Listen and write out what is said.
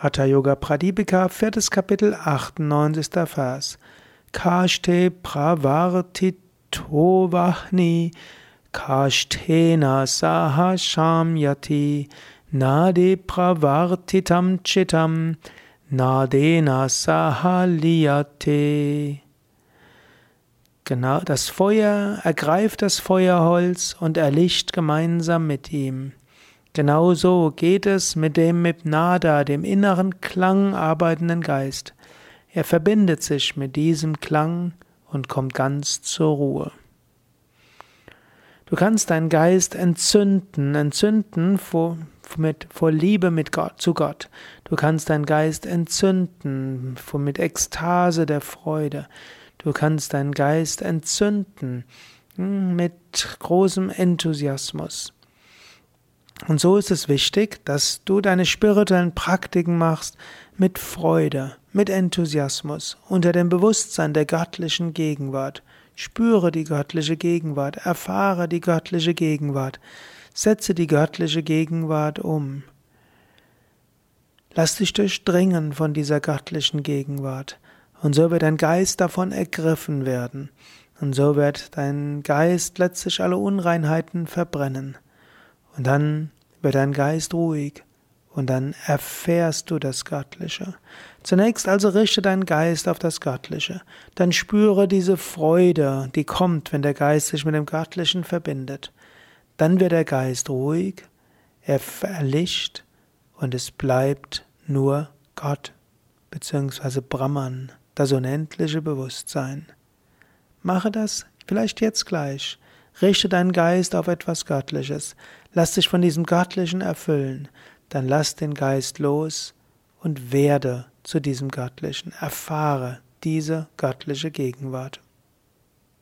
Hatha Yoga Pradipika, viertes Kapitel, 98. Vers. Kashte pravartitovahni kashtena saha shamyati nade pravartitam chitam nadena saha liyate. Genau, das Feuer ergreift das Feuerholz und erlischt gemeinsam mit ihm. Genauso geht es mit dem mit Nada, dem inneren Klang arbeitenden Geist. Er verbindet sich mit diesem Klang und kommt ganz zur Ruhe. Du kannst deinen Geist entzünden, entzünden vor, mit, vor Liebe mit Gott, zu Gott. Du kannst deinen Geist entzünden vor, mit Ekstase der Freude. Du kannst deinen Geist entzünden hm, mit großem Enthusiasmus. Und so ist es wichtig, dass du deine spirituellen Praktiken machst mit Freude, mit Enthusiasmus, unter dem Bewusstsein der göttlichen Gegenwart. Spüre die göttliche Gegenwart, erfahre die göttliche Gegenwart, setze die göttliche Gegenwart um. Lass dich durchdringen von dieser göttlichen Gegenwart, und so wird dein Geist davon ergriffen werden, und so wird dein Geist letztlich alle Unreinheiten verbrennen. Und dann wird dein Geist ruhig und dann erfährst du das Göttliche. Zunächst also richte deinen Geist auf das Göttliche. Dann spüre diese Freude, die kommt, wenn der Geist sich mit dem Göttlichen verbindet. Dann wird der Geist ruhig, er erlischt und es bleibt nur Gott bzw. Brahman, das unendliche Bewusstsein. Mache das vielleicht jetzt gleich. Richte deinen Geist auf etwas Göttliches. Lass dich von diesem Göttlichen erfüllen. Dann lass den Geist los und werde zu diesem Göttlichen. Erfahre diese göttliche Gegenwart.